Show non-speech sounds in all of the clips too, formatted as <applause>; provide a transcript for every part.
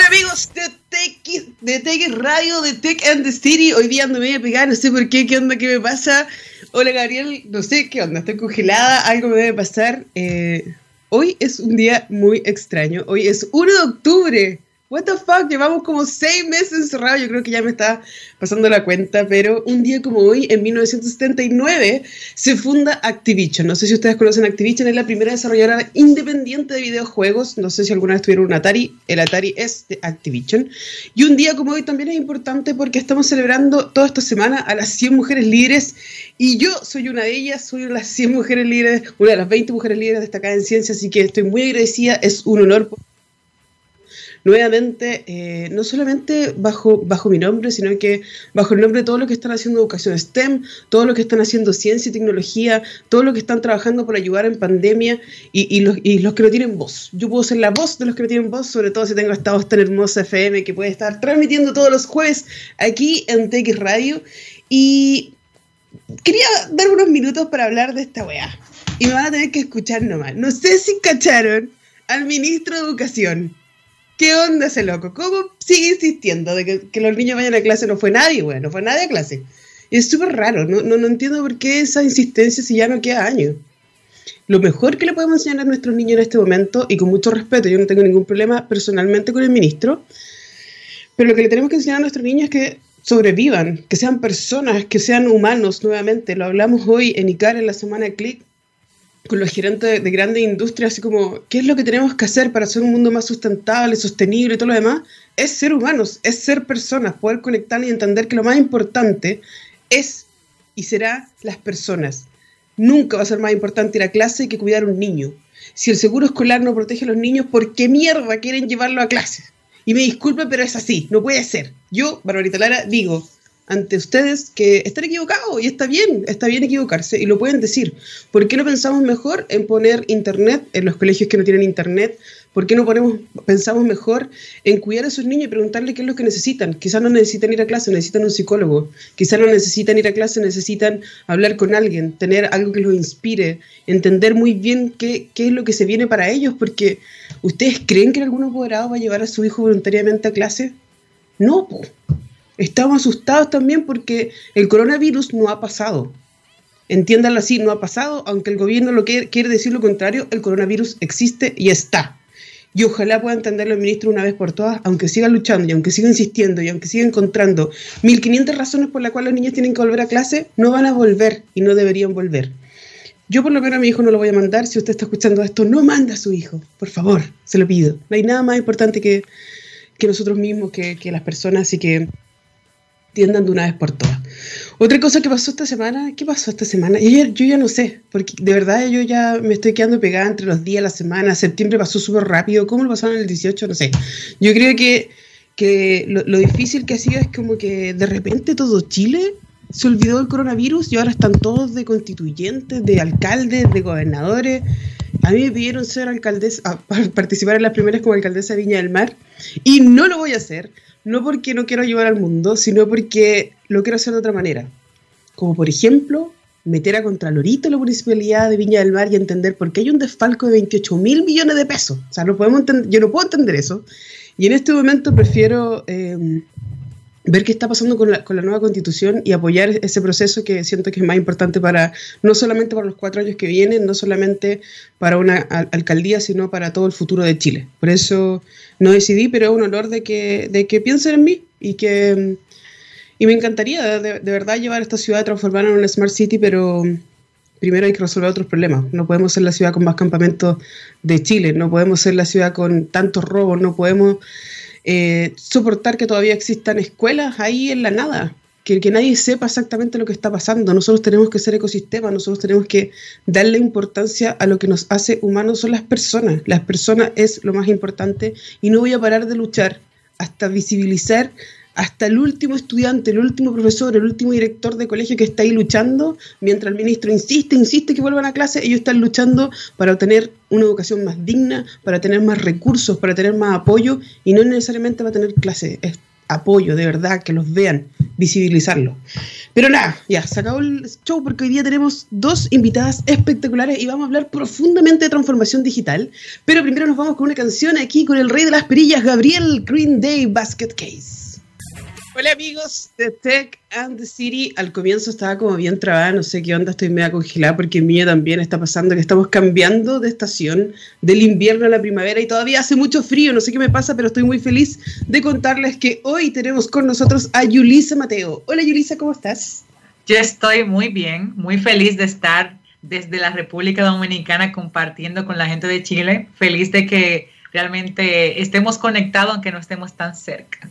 Hola amigos de Tech, de Tech Radio, de Tech and the City. Hoy día ando medio pegada, no sé por qué, qué onda, qué me pasa. Hola Gabriel, no sé qué onda, estoy congelada, algo me debe pasar. Eh, hoy es un día muy extraño. Hoy es 1 de octubre. What the fuck, llevamos como seis meses encerrados, yo creo que ya me está pasando la cuenta, pero un día como hoy, en 1979, se funda Activision. No sé si ustedes conocen Activision, es la primera desarrolladora independiente de videojuegos. No sé si alguna vez tuvieron un Atari, el Atari es de Activision. Y un día como hoy también es importante porque estamos celebrando toda esta semana a las 100 mujeres líderes y yo soy una de ellas, soy una de las 100 mujeres líderes, una de las 20 mujeres líderes destacadas en ciencia, así que estoy muy agradecida, es un honor nuevamente, eh, no solamente bajo, bajo mi nombre, sino que bajo el nombre de todo lo que están haciendo educación STEM, todo lo que están haciendo ciencia y tecnología, todo lo que están trabajando por ayudar en pandemia y, los, y los que no tienen voz. Yo puedo ser la voz de los que no tienen voz, sobre todo si tengo esta voz tan hermosa FM que puede estar transmitiendo todos los jueves aquí en TX Radio. Y quería dar unos minutos para hablar de esta weá. Y me van a tener que escuchar nomás. No sé si cacharon al ministro de Educación ¿Qué onda ese loco? ¿Cómo sigue insistiendo de que, los niños vayan a clase? No fue nadie, bueno, no fue nadie a clase. Es súper raro, no, no, no, entiendo por qué esa insistencia si ya no queda años. Lo mejor que le podemos enseñar a nuestros niños en este momento, y con mucho respeto, yo no tengo ningún problema personalmente con el ministro, pero lo que le tenemos que enseñar a nuestros niños es que sobrevivan, que sean personas, que sean humanos nuevamente. Lo hablamos hoy en ICAR en la semana de con los gerentes de, grandes industrias, así como, ¿qué es lo que tenemos que hacer para hacer un mundo más sustentable, sostenible y todo lo demás? Es ser humanos, es ser personas, poder conectar y entender que lo más importante es y será las personas. Nunca va a ser más importante ir a clase que cuidar a un niño. Si el seguro escolar no protege a los niños, ¿por qué mierda quieren llevarlo a clase? Y me disculpe, pero es así, no puede ser. Yo, Barbarita Lara, digo, ante ustedes que están equivocados y está bien, está bien equivocarse y lo pueden decir. ¿Por qué no pensamos mejor en poner internet en los colegios que no tienen internet? ¿Por qué no ponemos, pensamos mejor en cuidar a sus niños y preguntarle qué es lo que necesitan? Quizás no necesitan ir a clase, necesitan un psicólogo. Quizás no necesitan ir a clase, necesitan hablar con alguien, tener algo que los inspire, entender muy bien qué, qué es lo que se viene para ellos, porque ¿ustedes creen que algún apoderado va a llevar a su hijo voluntariamente a clase? No, Estamos asustados también porque el coronavirus no ha pasado. Entiéndanlo así, no ha pasado, aunque el gobierno lo quiere, quiere decir lo contrario, el coronavirus existe y está. Y ojalá pueda entenderlo el ministro una vez por todas, aunque siga luchando y aunque siga insistiendo y aunque siga encontrando 1500 razones por las cuales los niños tienen que volver a clase, no van a volver y no deberían volver. Yo por lo menos a mi hijo no lo voy a mandar. Si usted está escuchando esto, no manda a su hijo, por favor, se lo pido. No hay nada más importante que, que nosotros mismos, que, que las personas y que tiendan de una vez por todas. Otra cosa que pasó esta semana, ¿qué pasó esta semana? Yo ya, yo ya no sé, porque de verdad yo ya me estoy quedando pegada entre los días, la semana, septiembre pasó súper rápido, ¿cómo lo pasaron el 18? No sé. Yo creo que, que lo, lo, difícil que ha sido es como que de repente todo Chile se olvidó del coronavirus y ahora están todos de constituyentes, de alcaldes, de gobernadores. A mí me pidieron ser alcaldesa, <laughs> participar en las primeras como alcaldesa de Viña del Mar y no lo voy a hacer no porque no quiero ayudar al mundo, sino porque lo quiero hacer de otra manera. Como por ejemplo, meter a Contralorito la municipalidad de Viña del Mar y entender por qué hay un desfalco de 28 mil millones de pesos. O sea, no podemos yo no puedo entender eso. Y en este momento prefiero eh, ver qué está pasando con la, con la, nueva constitución y apoyar ese proceso que siento que es más importante para, no solamente para los cuatro años que vienen, no solamente para una alcaldía, sino para todo el futuro de Chile. Por eso no decidí, pero es un honor de que, de que piensen en mí y que... Y me encantaría de, de verdad llevar esta ciudad, transformarla en una Smart City, pero primero hay que resolver otros problemas. No podemos ser la ciudad con más campamentos de Chile, no podemos ser la ciudad con tantos robos, no podemos eh, soportar que todavía existan escuelas ahí en la nada, que, que, nadie sepa exactamente lo que está pasando. Nosotros tenemos que ser ecosistema, nosotros tenemos que darle importancia a lo que nos hace humanos, son las personas. Las personas es lo más importante y no voy a parar de luchar hasta visibilizar hasta el último estudiante, el último profesor, el último director de colegio que está ahí luchando, mientras el ministro insiste, insiste que vuelvan a clase, ellos están luchando para obtener una educación más digna, para tener más recursos, para tener más apoyo y no necesariamente para tener clase. apoyo, de verdad, que los vean, visibilizarlo. Pero nada, ya, se acabó el show porque hoy día tenemos dos invitadas espectaculares y vamos a hablar profundamente de transformación digital. Pero primero nos vamos con una canción aquí con el rey de las perillas, Gabriel Green Day Basket Case. Hola amigos de Tech and the City. Al comienzo estaba como bien trabada, no sé qué onda, estoy media congelada porque en mí también está pasando que estamos cambiando de estación del invierno a la primavera y todavía hace mucho frío, no sé qué me pasa, pero estoy muy feliz de contarles que hoy tenemos con nosotros a Yulisa Mateo. Hola Yulisa, ¿cómo estás? Yo estoy muy bien, muy feliz de estar desde la República Dominicana compartiendo con la gente de Chile, feliz de que realmente estemos conectados aunque no estemos tan cerca.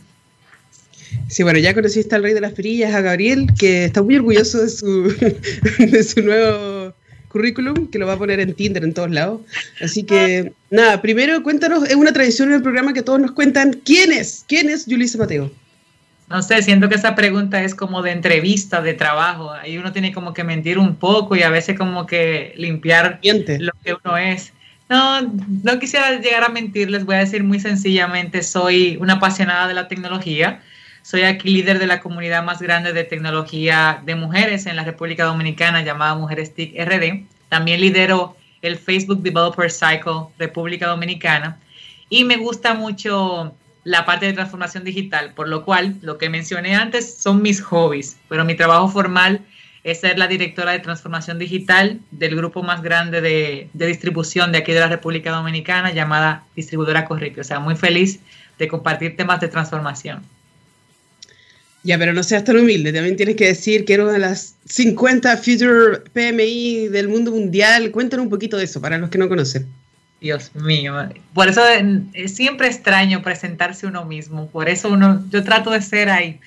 Sí, bueno, ya conociste al rey de las perillas, a Gabriel, que está muy orgulloso de su, <laughs> de su nuevo currículum, que lo va a poner en Tinder en todos lados. Así que, nada, primero cuéntanos, es una tradición en el programa que todos nos cuentan, ¿quién es? ¿Quién es Yulisa Mateo? No sé, siento que esa pregunta es como de entrevista, de trabajo. Ahí uno tiene como que mentir un poco y a veces como que limpiar lo que uno es. No, no quisiera llegar a mentir, les voy a decir muy sencillamente, soy una apasionada de la tecnología soy aquí líder de la comunidad más grande de tecnología de mujeres en la República Dominicana llamada Mujeres TIC RD. También lidero el Facebook Developer Cycle República Dominicana y me gusta mucho la parte de transformación digital, por lo cual lo que mencioné antes son mis hobbies, pero mi trabajo formal es ser la directora de transformación digital del grupo más grande de, distribución de aquí de la República Dominicana llamada Distribuidora Corripio. O sea, muy feliz de compartir temas de transformación. Ya, pero no seas tan humilde. También tienes que decir que eres de las 50 Future PMI del mundo mundial. Cuéntanos un poquito de eso para los que no conocen. Dios mío. Por eso es siempre extraño presentarse uno mismo. Por eso uno, yo trato de ser ahí.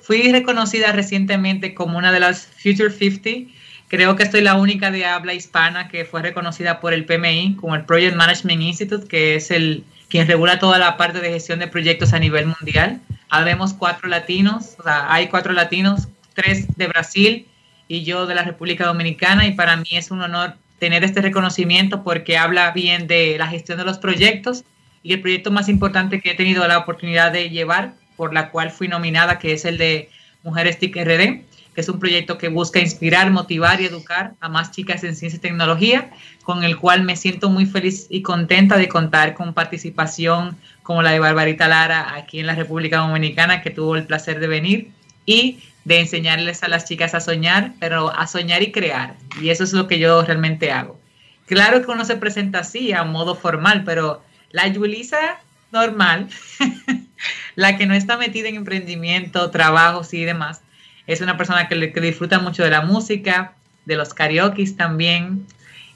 Fui reconocida recientemente como una de las Future 50. Creo que estoy la única de habla hispana que fue reconocida por el PMI como el Project Management Institute, que es el quien regula toda la parte de gestión de proyectos a nivel mundial. Habemos cuatro latinos, o sea, hay cuatro latinos, tres de Brasil y yo de la República Dominicana y para mí es un honor tener este reconocimiento porque habla bien de la gestión de los proyectos y el proyecto más importante que he tenido la oportunidad de llevar, por la cual fui nominada, que es el de Mujeres TIC RD, que es un proyecto que busca inspirar, motivar y educar a más chicas en ciencia y tecnología, con el cual me siento muy feliz y contenta de contar con participación como la de Barbarita Lara aquí en la República Dominicana, que tuvo el placer de venir, y de enseñarles a las chicas a soñar, pero a soñar y crear. Y eso es lo que yo realmente hago. Claro que uno se presenta así, a modo formal, pero la Yulisa normal, <laughs> la que no está metida en emprendimiento, trabajos y demás, es una persona que, que disfruta mucho de la música, de los karaoke también,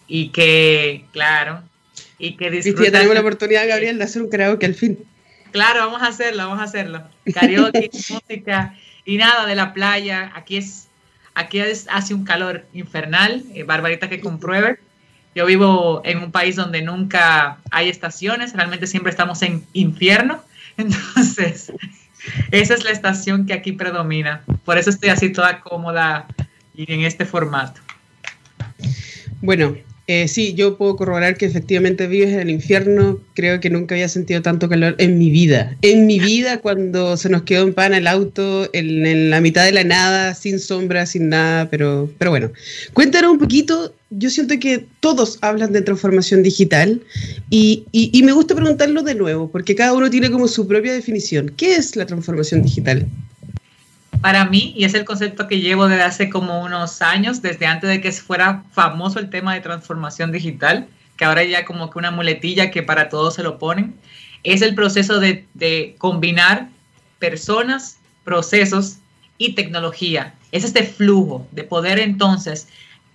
y que, claro, y que disfruta. ya tenemos la oportunidad, Gabriel, de hacer un karaoke al fin. Claro, vamos a hacerlo, vamos a hacerlo. Karaoke, <laughs> música y nada de la playa. Aquí es, aquí es, hace un calor infernal, eh, Barbarita que compruebe. Yo vivo en un país donde nunca hay estaciones, realmente siempre estamos en infierno. <laughs> Entonces, esa es la estación que aquí predomina. Por eso estoy así toda cómoda y en este formato. Bueno, eh, sí, yo puedo corroborar que efectivamente vives en el infierno. Creo que nunca había sentido tanto calor en mi vida. En mi vida, cuando se nos quedó en pan el auto, en, la mitad de la nada, sin sombra, sin nada, pero, pero bueno. Cuéntanos un poquito. Yo siento que todos hablan de transformación digital y, y me gusta preguntarlo de nuevo, porque cada uno tiene como su propia definición. ¿Qué es la transformación digital? Para mí, y es el concepto que llevo desde hace como unos años, desde antes de que fuera famoso el tema de transformación digital, que ahora ya como que una muletilla que para todos se lo ponen, es el proceso de, combinar personas, procesos y tecnología. Es este flujo de poder entonces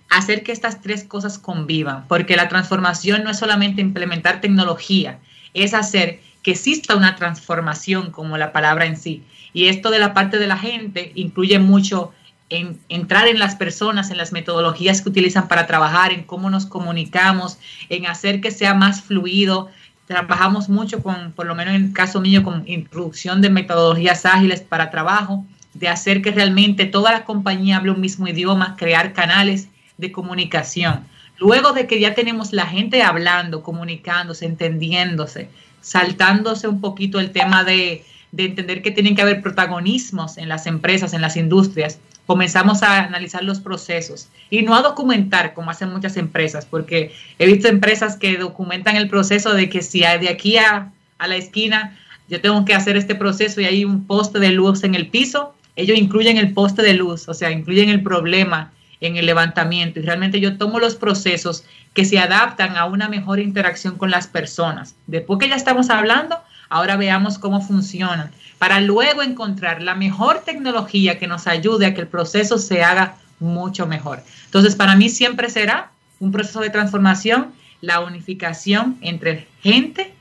hacer que estas tres cosas convivan, porque la transformación no es solamente implementar tecnología, es hacer que exista una transformación como la palabra en sí, y esto de la parte de la gente incluye mucho en entrar en las personas, en las metodologías que utilizan para trabajar, en cómo nos comunicamos, en hacer que sea más fluido. Trabajamos mucho con, por lo menos en el caso mío, con introducción de metodologías ágiles para trabajo, de hacer que realmente toda la compañía hable un mismo idioma, crear canales de comunicación. Luego de que ya tenemos la gente hablando, comunicándose, entendiéndose, saltándose un poquito el tema de de entender que tienen que haber protagonismos en las empresas, en las industrias, comenzamos a analizar los procesos y no a documentar como hacen muchas empresas, porque he visto empresas que documentan el proceso de que si de aquí a, a la esquina yo tengo que hacer este proceso y hay un poste de luz en el piso, ellos incluyen el poste de luz, o sea, incluyen el problema en el levantamiento y realmente yo tomo los procesos que se adaptan a una mejor interacción con las personas. Después que ya estamos hablando, ahora veamos cómo funcionan para luego encontrar la mejor tecnología que nos ayude a que el proceso se haga mucho mejor. Entonces, para mí siempre será un proceso de transformación, la unificación entre gente,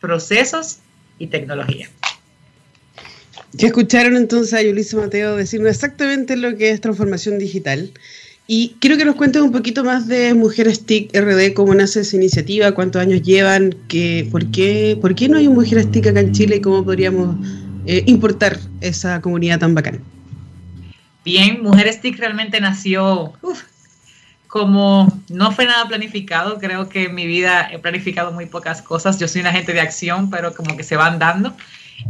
procesos y tecnología. Ya escucharon entonces a Mateo decirnos exactamente lo que es transformación digital. Y quiero que nos cuenten un poquito más de Mujeres TIC RD, cómo nace esa iniciativa, cuántos años llevan, qué, por, qué, por qué no hay un Mujeres TIC acá en Chile y cómo podríamos eh, importar esa comunidad tan bacana. Bien, Mujeres TIC realmente nació como no fue nada planificado, creo que en mi vida he planificado muy pocas cosas, yo soy una gente de acción, pero como que se van dando.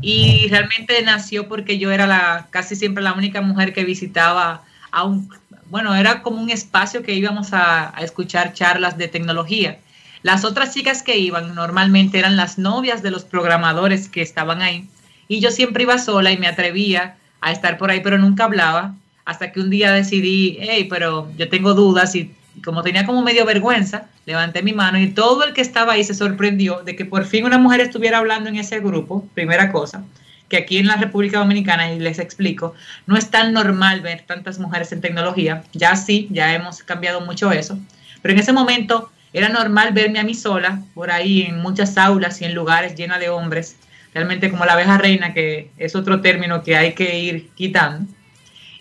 Y realmente nació porque yo era la casi siempre la única mujer que visitaba a un, bueno, era como un espacio que íbamos a, escuchar charlas de tecnología. Las otras chicas que iban normalmente eran las novias de los programadores que estaban ahí. Y yo siempre iba sola y me atrevía a estar por ahí, pero nunca hablaba hasta que un día decidí, hey, pero yo tengo dudas y como tenía como medio vergüenza, levanté mi mano y todo el que estaba ahí se sorprendió de que por fin una mujer estuviera hablando en ese grupo, primera cosa, que aquí en la República Dominicana, y les explico, no es tan normal ver tantas mujeres en tecnología, ya sí, ya hemos cambiado mucho eso, pero en ese momento era normal verme a mí sola por ahí en muchas aulas y en lugares llenos de hombres, realmente como la abeja reina, que es otro término que hay que ir quitando.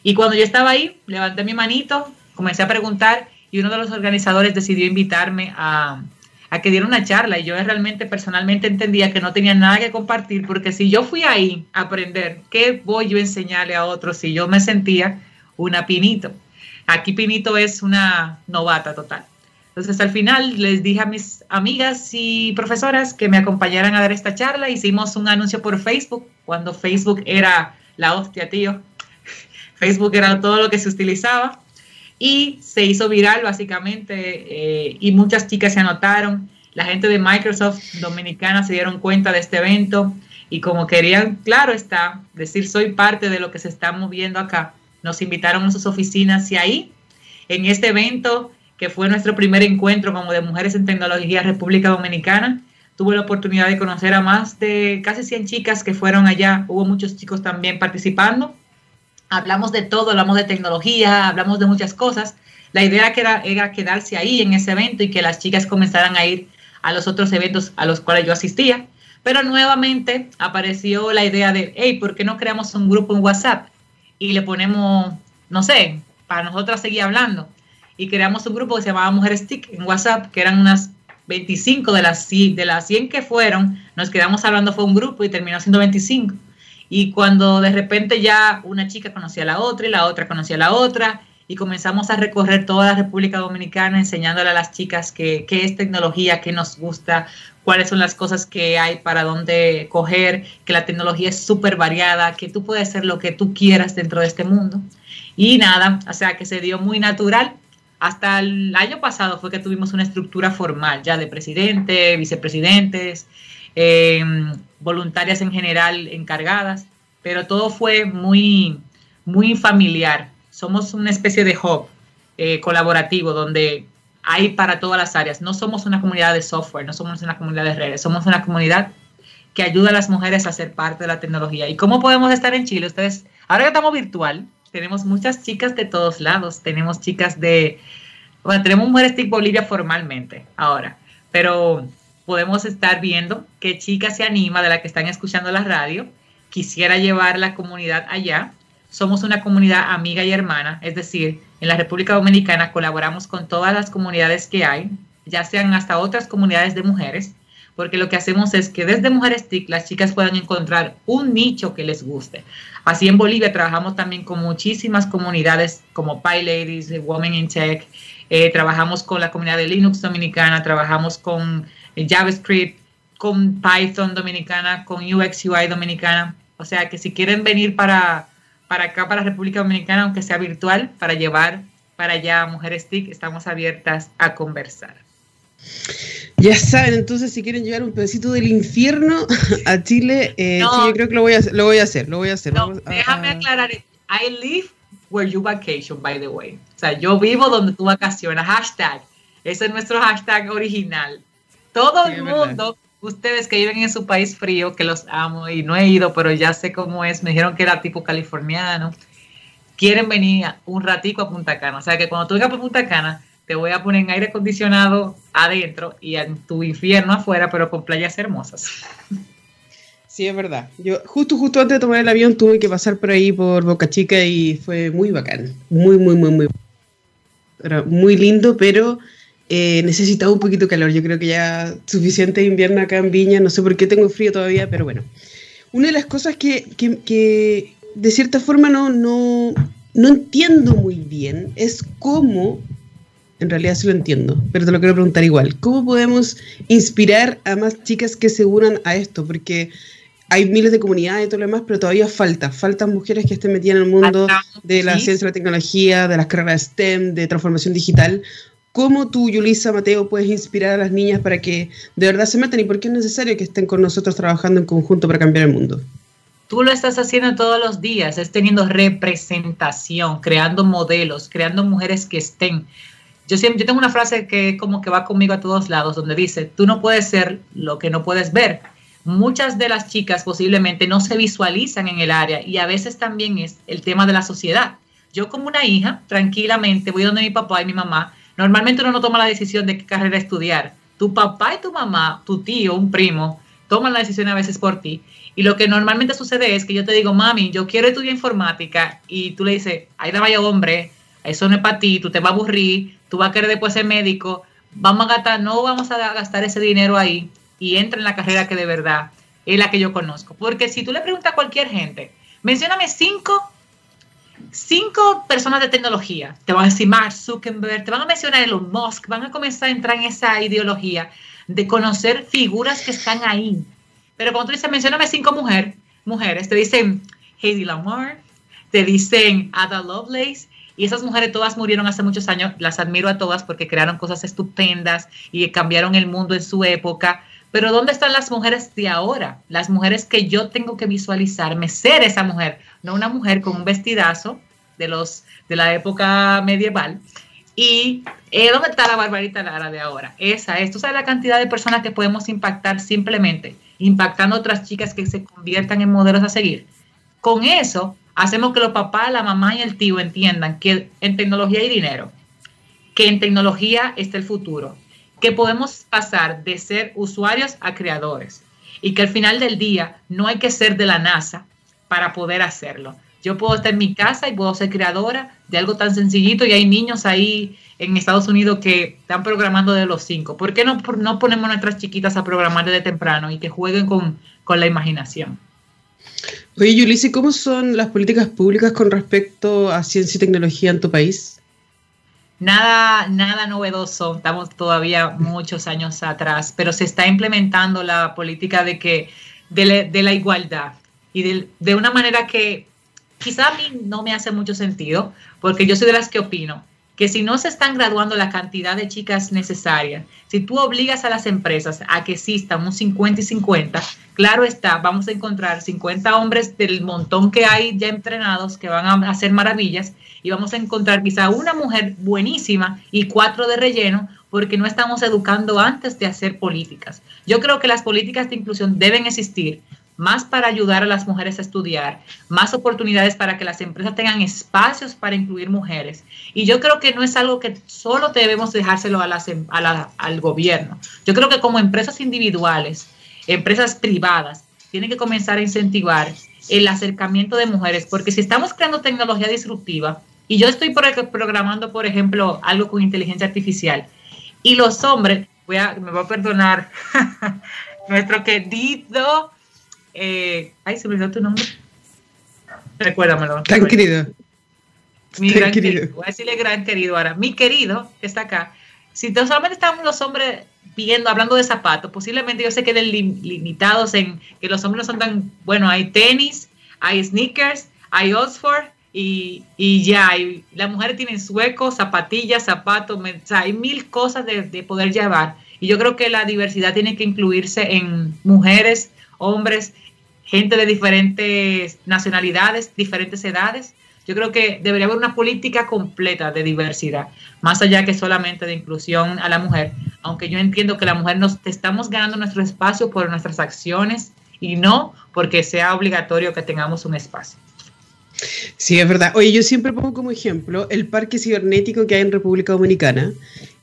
Y cuando yo estaba ahí, levanté mi manito, comencé a preguntar y uno de los organizadores decidió invitarme a, que diera una charla y yo realmente personalmente entendía que no tenía nada que compartir porque si yo fui ahí a aprender, ¿qué voy yo a enseñarle a otros si yo me sentía una pinito? Aquí pinito es una novata total. Entonces al final les dije a mis amigas y profesoras que me acompañaran a dar esta charla. Hicimos un anuncio por Facebook, cuando Facebook era la hostia, tío. <laughs> Facebook era todo lo que se utilizaba y se hizo viral básicamente eh, y muchas chicas se anotaron. La gente de Microsoft Dominicana se dieron cuenta de este evento y como querían, claro está, decir soy parte de lo que se está moviendo acá, nos invitaron a sus oficinas y ahí, en este evento, que fue nuestro primer encuentro como de mujeres en tecnología República Dominicana, tuve la oportunidad de conocer a más de casi 100 chicas que fueron allá, hubo muchos chicos también participando hablamos de todo, hablamos de tecnología, hablamos de muchas cosas. La idea era, era quedarse ahí en ese evento y que las chicas comenzaran a ir a los otros eventos a los cuales yo asistía. Pero nuevamente apareció la idea de, hey, ¿por qué no creamos un grupo en WhatsApp? Y le ponemos, no sé, para nosotras seguir hablando. Y creamos un grupo que se llamaba Mujeres TIC en WhatsApp, que eran unas 25 de las, de las 100 que fueron, nos quedamos hablando, fue un grupo y terminó siendo 25. Y cuando de repente ya una chica conocía a la otra y la otra conocía a la otra, y comenzamos a recorrer toda la República Dominicana enseñándole a las chicas qué, es tecnología, qué nos gusta, cuáles son las cosas que hay para dónde coger, que la tecnología es súper variada, que tú puedes hacer lo que tú quieras dentro de este mundo. Y nada, o sea que se dio muy natural. Hasta el año pasado fue que tuvimos una estructura formal ya de presidente, vicepresidentes, eh, voluntarias en general encargadas, pero todo fue muy, muy familiar. Somos una especie de hub eh, colaborativo donde hay para todas las áreas. No somos una comunidad de software, no somos una comunidad de redes, somos una comunidad que ayuda a las mujeres a ser parte de la tecnología. ¿Y cómo podemos estar en Chile? Ustedes, ahora que estamos virtual, tenemos muchas chicas de todos lados. Tenemos chicas de, tenemos Mujeres TIC Bolivia formalmente ahora, pero podemos estar viendo qué chica se anima de la que están escuchando la radio, quisiera llevar la comunidad allá. Somos una comunidad amiga y hermana, es decir, en la República Dominicana colaboramos con todas las comunidades que hay, ya sean hasta otras comunidades de mujeres, porque lo que hacemos es que desde Mujeres TIC las chicas puedan encontrar un nicho que les guste. Así en Bolivia trabajamos también con muchísimas comunidades como Pi Ladies, Women in Tech, eh, trabajamos con la comunidad de Linux dominicana, trabajamos con JavaScript, con Python dominicana, con UX UI dominicana. O sea que si quieren venir para, para acá, para República Dominicana, aunque sea virtual, para llevar para allá Mujeres TIC, estamos abiertas a conversar. Ya saben, entonces si quieren llevar un pedacito del infierno a Chile, eh, yo creo que lo voy a hacer, lo voy a hacer, lo voy a hacer. déjame aclarar, I live where you vacation, by the way. O sea, yo vivo donde tú vacacionas, hashtag. Ese es nuestro hashtag original. Todo el mundo, ustedes que viven en su país frío, que los amo y no he ido, pero ya sé cómo es, me dijeron que era tipo californiano, quieren venir un ratico a Punta Cana. O sea, que cuando tú vengas a Punta Cana, te voy a poner en aire acondicionado adentro y en tu infierno afuera, pero con playas hermosas. Sí, es verdad. Yo justo, justo antes de tomar el avión tuve que pasar por ahí por Boca Chica y fue muy bacán. Muy, muy, muy, muy. Era muy lindo, pero eh, necesitaba un poquito de calor. Yo creo que ya suficiente invierno acá en Viña. No sé por qué tengo frío todavía, pero bueno. Una de las cosas que, que, que de cierta forma no, no, no entiendo muy bien es cómo en realidad sí lo entiendo, pero te lo quiero preguntar igual. ¿Cómo podemos inspirar a más chicas que se unan a esto? Porque hay miles de comunidades y todo lo demás, pero todavía falta. Faltan mujeres que estén metidas en el mundo de la ciencia la tecnología, de las carreras STEM, de transformación digital. ¿Cómo tú, Yulisa Mateo, puedes inspirar a las niñas para que de verdad se metan y por qué es necesario que estén con nosotros trabajando en conjunto para cambiar el mundo? Tú lo estás haciendo todos los días, es teniendo representación, creando modelos, creando mujeres que estén yo, siempre, yo tengo una frase que como que va conmigo a todos lados, donde dice, tú no puedes ser lo que no puedes ver. Muchas de las chicas posiblemente no se visualizan en el área y a veces también es el tema de la sociedad. Yo como una hija, tranquilamente, voy donde mi papá y mi mamá, normalmente uno no toma la decisión de qué carrera estudiar. Tu papá y tu mamá, tu tío, un primo, toman la decisión a veces por ti. Y lo que normalmente sucede es que yo te digo, mami, yo quiero estudiar informática y tú le dices, ay, vaya hombre, eso no es para ti, tú te vas a aburrir, tú vas a querer después ser médico, vamos a gastar, no vamos a gastar ese dinero ahí y entra en la carrera que de verdad es la que yo conozco. Porque si tú le preguntas a cualquier gente, mencióname cinco, cinco personas de tecnología, te van a decir Mark Zuckerberg, te van a mencionar Elon Musk, van a comenzar a entrar en esa ideología de conocer figuras que están ahí. Pero cuando tú dices, mencióname cinco mujeres, mujeres, te dicen Heidi Lamar, te dicen Ada Lovelace, y esas mujeres todas murieron hace muchos años, las admiro a todas porque crearon cosas estupendas y cambiaron el mundo en su época. Pero ¿dónde están las mujeres de ahora? Las mujeres que yo tengo que visualizarme, ser esa mujer, no una mujer con un vestidazo de los de la época medieval. Y eh, ¿dónde está la Barbarita Lara de ahora? Esa es. La cantidad de personas que podemos impactar simplemente impactando a otras chicas que se conviertan en modelos a seguir. Con eso hacemos que los papás, la mamá y el tío entiendan que en tecnología hay dinero, que en tecnología está el futuro, que podemos pasar de ser usuarios a creadores y que al final del día no hay que ser de la NASA para poder hacerlo. Yo puedo estar en mi casa y puedo ser creadora de algo tan sencillito y hay niños ahí en Estados Unidos que están programando de los cinco. ¿Por qué no, no ponemos nuestras chiquitas a programar desde temprano y que jueguen con, con la imaginación? Oye, Yulisi, ¿cómo son las políticas públicas con respecto a ciencia y tecnología en tu país? Nada, nada novedoso, estamos todavía muchos años atrás, pero se está implementando la política de que de, la igualdad y de, de una manera que quizá a mí no me hace mucho sentido, porque yo soy de las que opino que si no se están graduando la cantidad de chicas necesarias, si tú obligas a las empresas a que existan un 50 y 50, claro está, vamos a encontrar 50 hombres del montón que hay ya entrenados que van a hacer maravillas y vamos a encontrar quizá una mujer buenísima y cuatro de relleno porque no estamos educando antes de hacer políticas. Yo creo que las políticas de inclusión deben existir, más para ayudar a las mujeres a estudiar, más oportunidades para que las empresas tengan espacios para incluir mujeres. Y yo creo que no es algo que solo debemos dejárselo a las, em, al gobierno. Yo creo que como empresas individuales, empresas privadas, tienen que comenzar a incentivar el acercamiento de mujeres, porque si estamos creando tecnología disruptiva, y yo estoy programando, por ejemplo, algo con inteligencia artificial, y los hombres, voy a, me voy a perdonar, <laughs> nuestro querido eh, ay, se me olvidó tu nombre. Recuérdamelo. Tan querido. Mi gran querido. Voy a decirle gran querido ahora. Mi querido, que está acá. Si solamente estamos los hombres viendo, hablando de zapatos, posiblemente yo se queden limitados en que los hombres no son tan, bueno, hay tenis hay sneakers, hay Oxford y, y ya, y las mujeres tienen suecos, zapatillas, zapatos, hay mil cosas de, de poder llevar. Y yo creo que la diversidad tiene que incluirse en mujeres, hombres, gente de diferentes nacionalidades, diferentes edades. Yo creo que debería haber una política completa de diversidad, más allá que solamente de inclusión a la mujer, aunque yo entiendo que la mujer nos estamos ganando nuestro espacio por nuestras acciones y no porque sea obligatorio que tengamos un espacio. Sí, es verdad. Oye, yo siempre pongo como ejemplo el parque cibernético que hay en República Dominicana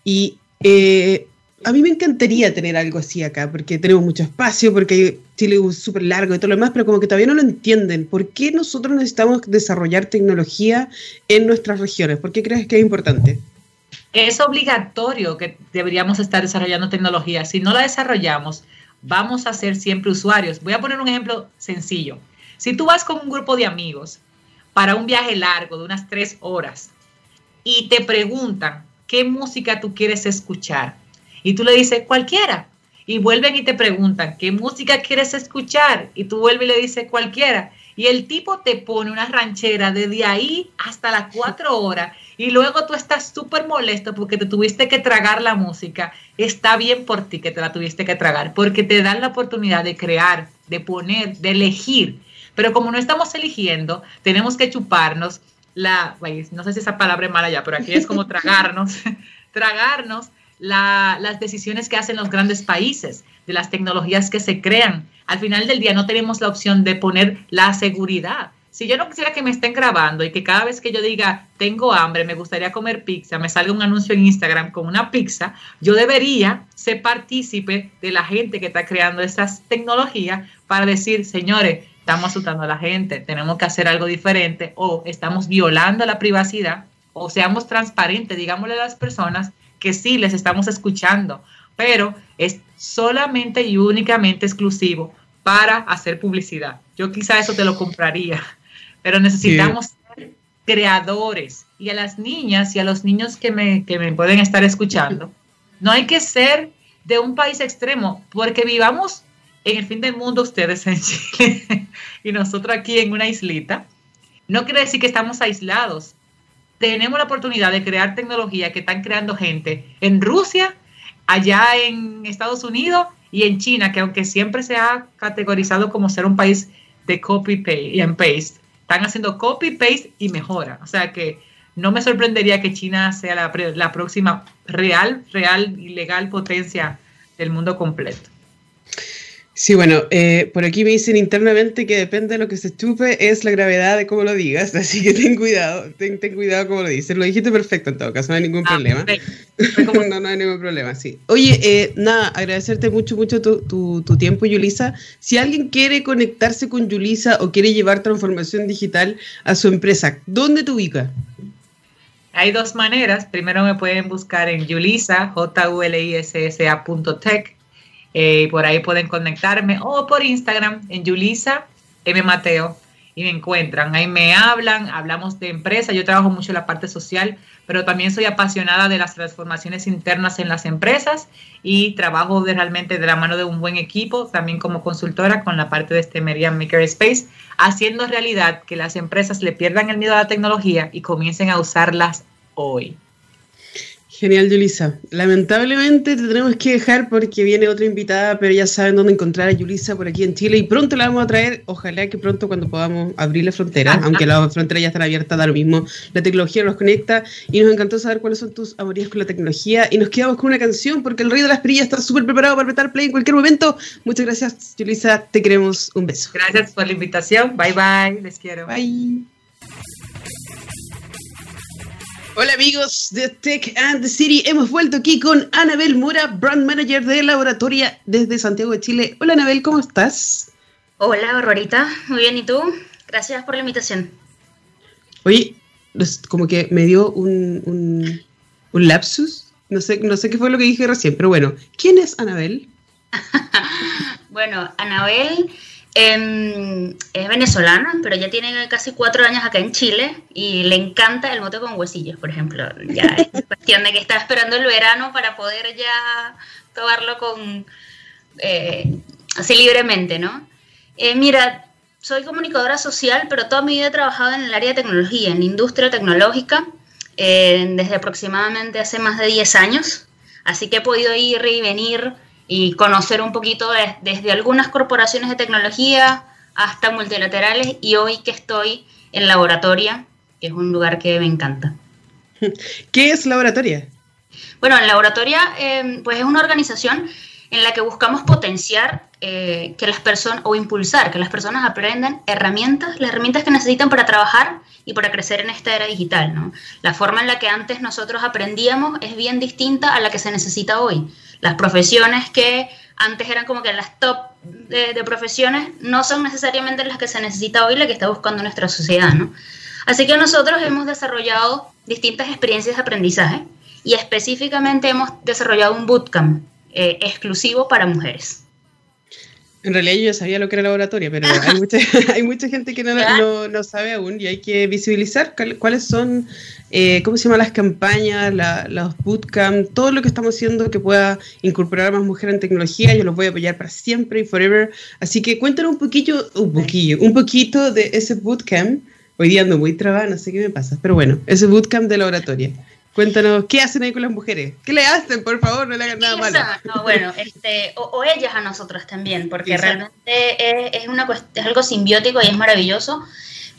y eh, a mí me encantaría tener algo así acá, porque tenemos mucho espacio, porque Chile es súper largo y todo lo demás, pero como que todavía no lo entienden. ¿Por qué nosotros necesitamos desarrollar tecnología en nuestras regiones? ¿Por qué crees que es importante? Es obligatorio que deberíamos estar desarrollando tecnología. Si no la desarrollamos, vamos a ser siempre usuarios. Voy a poner un ejemplo sencillo. Si tú vas con un grupo de amigos para un viaje largo de unas tres horas y te preguntan qué música tú quieres escuchar, y tú le dices, cualquiera. Y vuelven y te preguntan, ¿qué música quieres escuchar? Y tú vuelves y le dices, cualquiera. Y el tipo te pone una ranchera desde ahí hasta las cuatro <laughs> horas y luego tú estás súper molesto porque te tuviste que tragar la música. Está bien por ti que te la tuviste que tragar porque te dan la oportunidad de crear, de poner, de elegir. Pero como no estamos eligiendo, tenemos que chuparnos la, no sé si esa palabra es mala ya, pero aquí es como <laughs> tragarnos, <laughs> tragarnos las decisiones que hacen los grandes países, de las tecnologías que se crean. Al final del día no tenemos la opción de poner la seguridad. Si yo no quisiera que me estén grabando y que cada vez que yo diga tengo hambre, me gustaría comer pizza, me salga un anuncio en Instagram con una pizza, yo debería ser partícipe de la gente que está creando esas tecnologías para decir, señores, estamos asustando a la gente, tenemos que hacer algo diferente o estamos violando la privacidad o seamos transparentes, digámosle a las personas que sí les estamos escuchando, pero es solamente y únicamente exclusivo para hacer publicidad. Yo quizá eso te lo compraría, <laughs> pero necesitamos ser creadores. Y a las niñas y a los niños que me, que me pueden estar escuchando, <laughs> no hay que ser de un país extremo, porque vivamos en el fin del mundo ustedes en <laughs> Chile y nosotros aquí en una islita, no quiere decir que estamos aislados tenemos la oportunidad de crear tecnología que están creando gente en Rusia, allá en Estados Unidos y en China, que aunque siempre se ha categorizado como ser un país de copy paste y paste, están haciendo copy paste y mejora. O sea que no me sorprendería que China sea la, la próxima real, real y legal potencia del mundo completo. Sí, bueno, eh, por aquí me dicen internamente que depende de lo que se chupe, es la gravedad de cómo lo digas, <laughs> así que ten cuidado, ten, cuidado cómo lo dices. Lo dijiste perfecto en todo caso, no hay ningún ah, problema. <laughs> no, no hay ningún problema, sí. Oye, eh, nada, agradecerte mucho, mucho tu, tu, tu, tiempo, Yulisa. Si alguien quiere conectarse con Yulisa o quiere llevar transformación digital a su empresa, ¿dónde te ubica? Hay dos maneras. Primero me pueden buscar en Yulisa, j u l i s s -A eh, por ahí pueden conectarme o por Instagram en Yulisa M. Mateo y me encuentran. Ahí me hablan, hablamos de empresa. Yo trabajo mucho la parte social, pero también soy apasionada de las transformaciones internas en las empresas y trabajo realmente de la mano de un buen equipo, también como consultora con la parte de este Meridian Maker Space, haciendo realidad que las empresas le pierdan el miedo a la tecnología y comiencen a usarlas hoy. Genial, Yulisa. Lamentablemente te tenemos que dejar porque viene otra invitada, pero ya saben dónde encontrar a Yulisa por aquí en Chile y pronto la vamos a traer. Ojalá que pronto cuando podamos abrir la frontera, aunque las fronteras ya están abiertas, da lo mismo. La tecnología nos conecta y nos encantó saber cuáles son tus amorías con la tecnología. Y nos quedamos con una canción porque el Rey de las Perillas está súper preparado para meter play en cualquier momento. Muchas gracias, Yulisa. Te queremos. Un beso. Gracias por la invitación. Bye bye. Les quiero. Bye. Hola amigos de Tech and the City, hemos vuelto aquí con Anabel Mora, Brand Manager de Laboratoria desde Santiago de Chile. Hola Anabel, ¿cómo estás? Hola Aurorita, muy bien, ¿y tú? Gracias por la invitación. Oye, como que me dio un, un, lapsus, no sé, no sé qué fue lo que dije recién, pero bueno, ¿quién es Anabel? <laughs> bueno, Anabel Em, es venezolana, pero ya tiene casi cuatro años acá en Chile y le encanta el mote con huesillos, por ejemplo. Ya <laughs> es cuestión de que está esperando el verano para poder ya tomarlo con eh, así libremente, ¿no? Eh, mira, soy comunicadora social, pero toda mi vida he trabajado en el área de tecnología, en industria tecnológica, eh, desde aproximadamente hace más de 10 años. Así que he podido ir y venir y conocer un poquito desde algunas corporaciones de tecnología hasta multilaterales y hoy que estoy en Laboratoria, que es un lugar que me encanta. <laughs> ¿Qué es Laboratoria? Bueno, en Laboratoria eh, pues es una organización en la que buscamos potenciar eh, que las personas o impulsar que las personas aprendan herramientas, las herramientas que necesitan para trabajar y para crecer en esta era digital. ¿no? La forma en la que antes nosotros aprendíamos es bien distinta a la que se necesita hoy. Las profesiones que antes eran como que las top de, profesiones no son necesariamente las que se necesita hoy, la que está buscando nuestra sociedad. ¿no? Así que nosotros hemos desarrollado distintas experiencias de aprendizaje y específicamente hemos desarrollado un bootcamp eh, exclusivo para mujeres. En realidad yo ya sabía lo que era laboratorio, pero hay <laughs> mucha, <laughs> hay mucha gente que no, no, sabe aún y hay que visibilizar cuáles son, eh, ¿cómo se llaman las campañas, los bootcamps, todo lo que estamos haciendo que pueda incorporar a más mujeres en tecnología. Yo los voy a apoyar para siempre y forever. Así que cuéntanos un poquito, un poquillo, un poquito de ese bootcamp. Hoy día ando muy trabada, no sé qué me pasa, pero bueno, ese bootcamp de laboratorio. Cuéntanos, ¿qué hacen ahí con las mujeres? ¿Qué le hacen? Por favor, no le hagan nada malo. No, bueno, este, o, ellas a nosotros también, porque realmente es, una, es algo simbiótico y es maravilloso.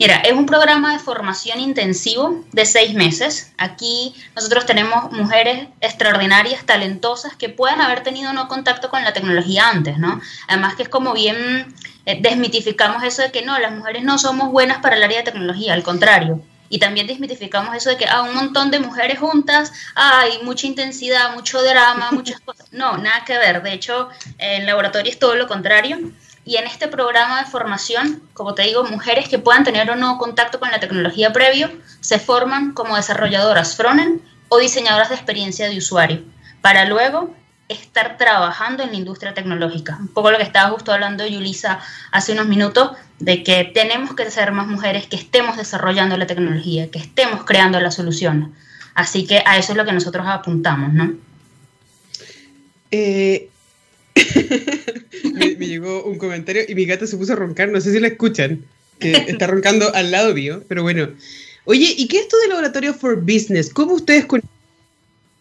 Mira, es un programa de formación intensivo de seis meses. Aquí nosotros tenemos mujeres extraordinarias, talentosas, que pueden haber tenido no contacto con la tecnología antes, ¿no? Además que es como bien eh, desmitificamos eso de que no, las mujeres no somos buenas para el área de tecnología, al contrario y también desmitificamos eso de que ah, un montón de mujeres juntas, hay mucha intensidad, mucho drama, <laughs> muchas cosas. No, nada que ver. De hecho, en laboratorio es todo lo contrario. Y en este programa de formación, como te digo, mujeres que puedan tener o no contacto con la tecnología previo, se forman como desarrolladoras frontend o diseñadoras de experiencia de usuario, para luego estar trabajando en la industria tecnológica. Un poco lo que estaba justo hablando Yulisa hace unos minutos, de que tenemos que ser más mujeres que estemos desarrollando la tecnología, que estemos creando la solución. Así que a eso es lo que nosotros apuntamos, ¿no? Eh, <laughs> me, llegó un comentario y mi gata se puso a roncar, no sé si la escuchan, que está <laughs> roncando al lado mío, pero bueno. Oye, ¿y qué es esto de Laboratorio for Business? ¿Cómo ustedes con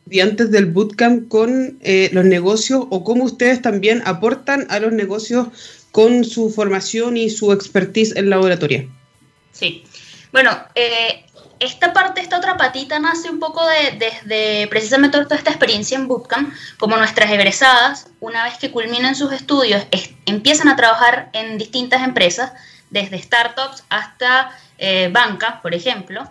estudiantes del bootcamp con eh, los negocios o cómo ustedes también aportan a los negocios con su formación y su expertise en laboratorio. Sí, bueno, eh, esta parte, esta otra patita nace un poco de, desde precisamente toda esta experiencia en bootcamp, como nuestras egresadas, una vez que culminan sus estudios, empiezan a trabajar en distintas empresas, desde startups hasta eh, banca, por ejemplo,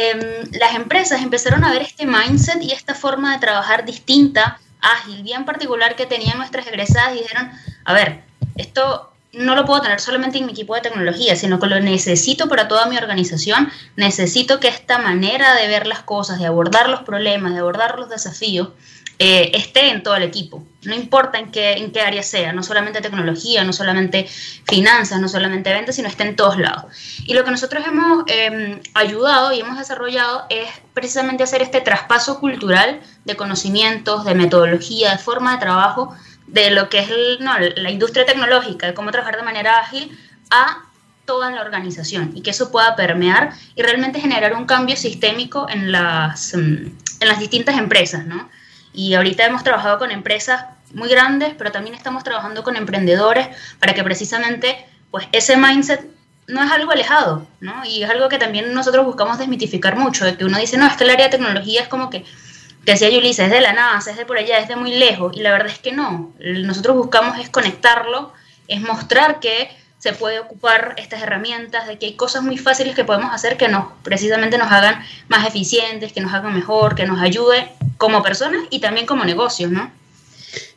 Em, las empresas empezaron a ver este mindset y esta forma de trabajar distinta, ágil, bien particular que tenían nuestras egresadas y dijeron, a ver, esto no lo puedo tener solamente en mi equipo de tecnología, sino que lo necesito para toda mi organización. Necesito que esta manera de ver las cosas, de abordar los problemas, de abordar los desafíos, eh, esté en todo el equipo. No importa en qué, en qué área sea, no solamente tecnología, no solamente finanzas, no solamente ventas, sino esté en todos lados. Y lo que nosotros hemos em, ayudado y hemos desarrollado es precisamente hacer este traspaso cultural de conocimientos, de metodología, de forma de trabajo, de lo que es la industria tecnológica, de cómo trabajar de manera ágil, a toda la organización y que eso pueda permear y realmente generar un cambio sistémico en las, em, en las distintas empresas, ¿no? Y ahorita hemos trabajado con empresas muy grandes, pero también estamos trabajando con emprendedores para que precisamente pues ese mindset no es algo alejado, ¿no? Y es algo que también nosotros buscamos desmitificar mucho, de que uno dice, no, es que el área de tecnología es como que decía Yulisa, es de la NASA, es de por allá, es de muy lejos, y la verdad es que no. Nosotros buscamos es conectarlo, es mostrar que se puede ocupar estas herramientas, de que hay cosas muy fáciles que podemos hacer que nos precisamente nos hagan más eficientes, que nos hagan mejor, que nos ayude como personas y también como negocios, ¿no?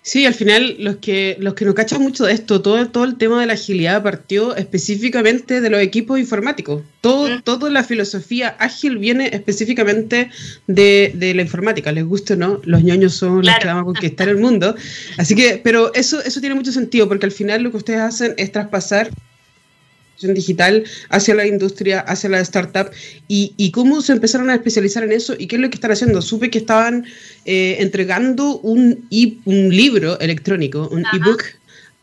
Sí, al final los que los que no cachan mucho de esto, todo, todo el tema de la agilidad partió específicamente de los equipos informáticos. Todo, mm. Toda la filosofía ágil viene específicamente de, de, la informática, les guste o no, los ñoños son los que van a conquistar el mundo. Así que, pero eso, eso tiene mucho sentido, porque al final lo que ustedes hacen es traspasar digital hacia la industria, hacia la startup y, y, cómo se empezaron a especializar en eso y qué es lo que están haciendo. Supe que estaban eh, entregando un, un libro electrónico, un ebook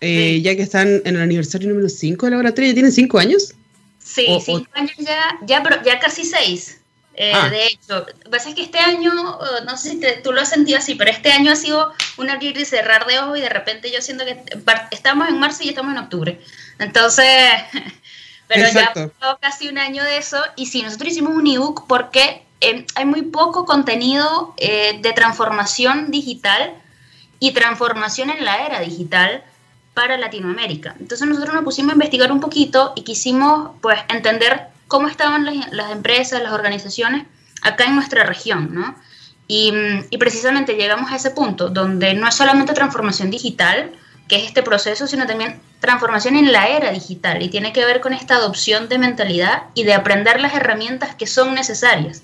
eh, ya que están en el aniversario número 5 de laboratorio. ¿Ya tienen 5 años? Sí, 5 años ya, ya, pero ya casi 6. Eh, ah. De hecho, lo que pasa es que este año, oh, no sé si tú lo has sentido así, pero este año ha sido un abrir y cerrar de ojos y de repente yo siento que estamos en marzo y estamos en octubre. Entonces, <laughs> pero ya ha casi un año de eso y si nosotros hicimos un ebook porque eh, hay muy poco contenido eh, de transformación digital y transformación en la era digital para Latinoamérica. Entonces nosotros nos pusimos a investigar un poquito y quisimos pues entender cómo estaban las, empresas, las organizaciones acá en nuestra región, ¿no? Y, y, precisamente llegamos a ese punto donde no es solamente transformación digital, que es este proceso, sino también transformación en la era digital y tiene que ver con esta adopción de mentalidad y de aprender las herramientas que son necesarias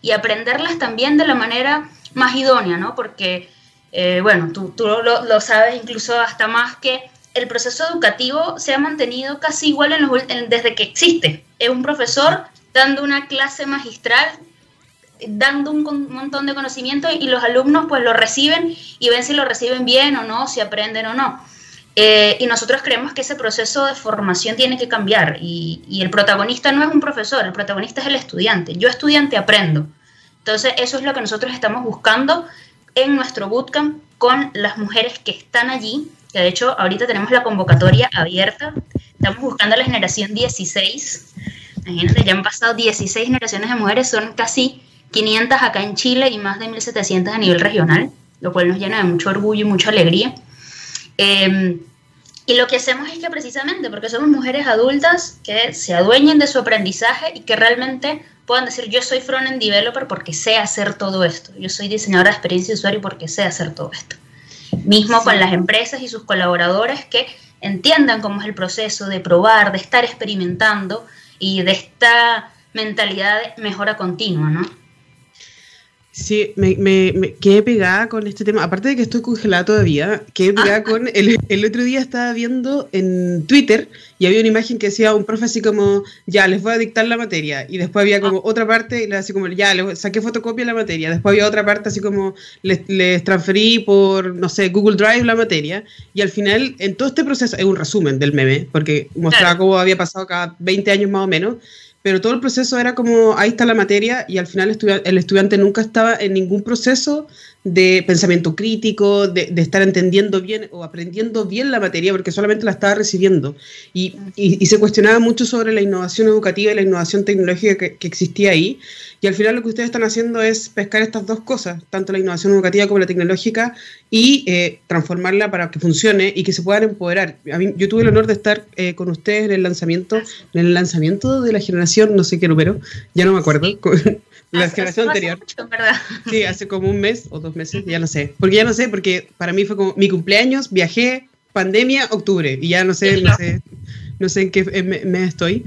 y aprenderlas también de la manera más idónea, ¿no? Porque, eh, bueno, tú, tú lo, sabes incluso hasta más que el proceso educativo se ha mantenido casi igual en desde que existe. Es un profesor dando una clase magistral, dando un montón de conocimiento y los alumnos pues lo reciben y ven si lo reciben bien o no, si aprenden o no. Eh, y nosotros creemos que ese proceso de formación tiene que cambiar y, y, el protagonista no es un profesor, el protagonista es el estudiante. Yo estudiante aprendo. Entonces eso es lo que nosotros estamos buscando en nuestro bootcamp con las mujeres que están allí que de hecho ahorita tenemos la convocatoria abierta, estamos buscando la generación 16, imagínate, ya han pasado 16 generaciones de mujeres, son casi 500 acá en Chile y más de 1700 a nivel regional, lo cual nos llena de mucho orgullo y mucha alegría. Em, y lo que hacemos es que precisamente, porque somos mujeres adultas que se adueñen de su aprendizaje y que realmente puedan decir, yo soy front-end developer porque sé hacer todo esto, yo soy diseñadora de experiencia de usuario porque sé hacer todo esto mismo con las empresas y sus colaboradores que entiendan cómo es el proceso de probar, de estar experimentando y de esta mentalidad de mejora continua, ¿no? Sí, me, me, quedé pegada con este tema. Aparte de que estoy congelada todavía, quedé pegada ah. con. El, el, otro día estaba viendo en Twitter y había una imagen que decía un profe así como, ya, les voy a dictar la materia. Y después había como ah. otra parte, así como, ya, les saqué fotocopia de la materia. Después había otra parte así como, les, les transferí por, no sé, Google Drive la materia. Y al final, en todo este proceso, es un resumen del meme, porque mostraba cómo había pasado cada 20 años más o menos pero todo el proceso era como, ahí está la materia y al final el estudiante nunca estaba en ningún proceso de pensamiento crítico, de, estar entendiendo bien o aprendiendo bien la materia, porque solamente la estaba recibiendo. Y, se cuestionaba mucho sobre la innovación educativa y la innovación tecnológica que, que, existía ahí. Y al final lo que ustedes están haciendo es pescar estas dos cosas, tanto la innovación educativa como la tecnológica, y eh, transformarla para que funcione y que se puedan empoderar. A mí, yo tuve el honor de estar eh, con ustedes en el lanzamiento, en el lanzamiento de la generación, no sé qué número, ya no me acuerdo. La generación anterior. Sí, hace como un mes o dos meses, ya no sé. Porque ya no sé, porque para mí fue como mi cumpleaños, viajé, pandemia, octubre, y ya no sé, no sé, no sé en qué mes estoy.